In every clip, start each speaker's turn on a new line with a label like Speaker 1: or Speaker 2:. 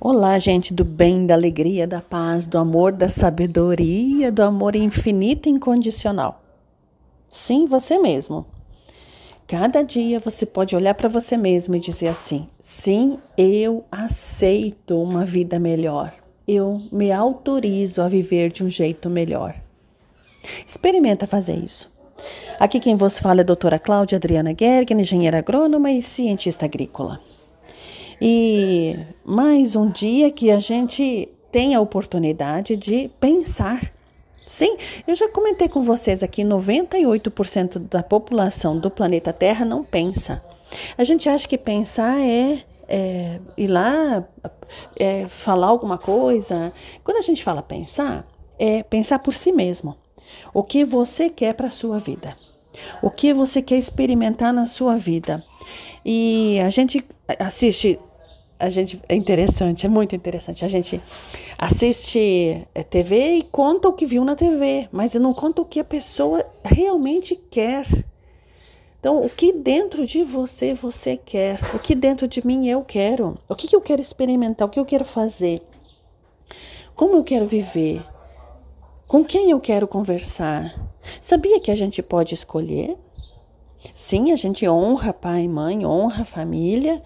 Speaker 1: Olá, gente do bem, da alegria, da paz, do amor, da sabedoria, do amor infinito e incondicional. Sim, você mesmo. Cada dia você pode olhar para você mesmo e dizer assim: sim, eu aceito uma vida melhor. Eu me autorizo a viver de um jeito melhor. Experimenta fazer isso. Aqui quem vos fala é a doutora Cláudia Adriana Gergen, engenheira agrônoma e cientista agrícola. E mais um dia que a gente tem a oportunidade de pensar. Sim, eu já comentei com vocês aqui: 98% da população do planeta Terra não pensa. A gente acha que pensar é, é ir lá, é falar alguma coisa. Quando a gente fala pensar, é pensar por si mesmo. O que você quer para a sua vida? O que você quer experimentar na sua vida? E a gente assiste, a gente é interessante, é muito interessante. A gente assiste é, TV e conta o que viu na TV, mas não conta o que a pessoa realmente quer. Então, o que dentro de você você quer? O que dentro de mim eu quero? O que, que eu quero experimentar? O que eu quero fazer? Como eu quero viver? Com quem eu quero conversar? Sabia que a gente pode escolher? Sim, a gente honra pai e mãe, honra a família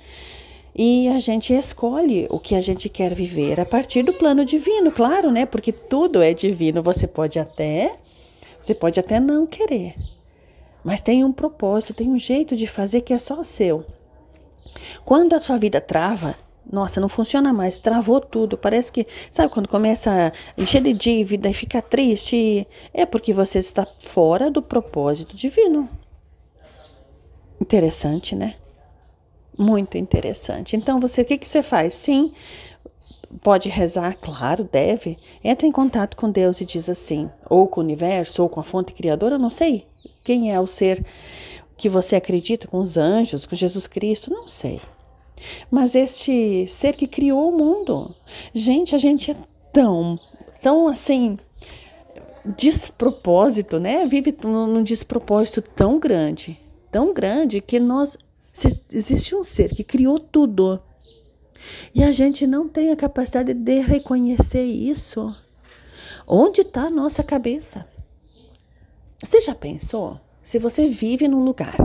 Speaker 1: e a gente escolhe o que a gente quer viver a partir do plano divino, claro, né? Porque tudo é divino. Você pode até, você pode até não querer, mas tem um propósito, tem um jeito de fazer que é só seu. Quando a sua vida trava, nossa, não funciona mais, travou tudo. Parece que, sabe, quando começa a encher de dívida e fica triste, é porque você está fora do propósito divino. Interessante, né? Muito interessante. Então, você, o que, que você faz? Sim, pode rezar, claro, deve. Entra em contato com Deus e diz assim, ou com o universo, ou com a fonte criadora, eu não sei quem é o ser que você acredita, com os anjos, com Jesus Cristo, não sei. Mas este ser que criou o mundo. Gente, a gente é tão, tão assim, despropósito, né? Vive num despropósito tão grande tão grande que nós existe um ser que criou tudo. E a gente não tem a capacidade de reconhecer isso. Onde está a nossa cabeça? Você já pensou? Se você vive num lugar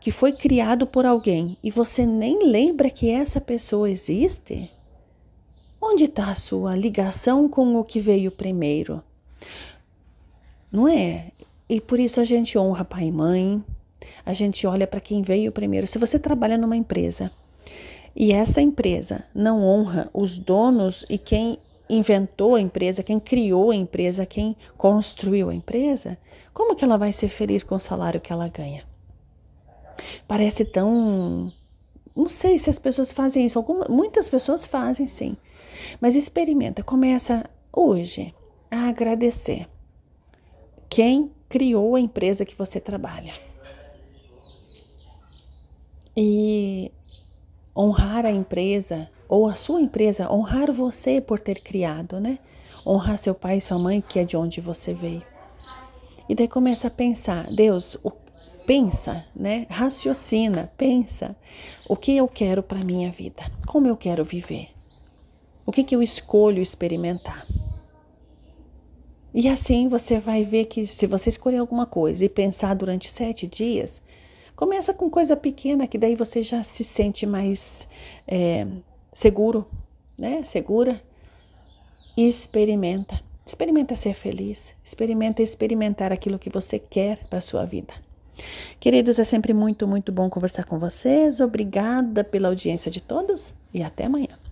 Speaker 1: que foi criado por alguém e você nem lembra que essa pessoa existe, onde está a sua ligação com o que veio primeiro? Não é? E por isso a gente honra pai e mãe, a gente olha para quem veio primeiro. Se você trabalha numa empresa e essa empresa não honra os donos e quem inventou a empresa, quem criou a empresa, quem construiu a empresa, como que ela vai ser feliz com o salário que ela ganha? Parece tão. Não sei se as pessoas fazem isso. Algumas, muitas pessoas fazem sim. Mas experimenta, começa hoje a agradecer quem criou a empresa que você trabalha e honrar a empresa ou a sua empresa, honrar você por ter criado, né? Honrar seu pai e sua mãe, que é de onde você veio. E daí começa a pensar, Deus, o, pensa, né? Raciocina, pensa, o que eu quero para minha vida? Como eu quero viver? O que, que eu escolho experimentar? E assim você vai ver que se você escolher alguma coisa e pensar durante sete dias, Começa com coisa pequena, que daí você já se sente mais é, seguro, né? Segura. E experimenta. Experimenta ser feliz. Experimenta experimentar aquilo que você quer para a sua vida. Queridos, é sempre muito, muito bom conversar com vocês. Obrigada pela audiência de todos e até amanhã.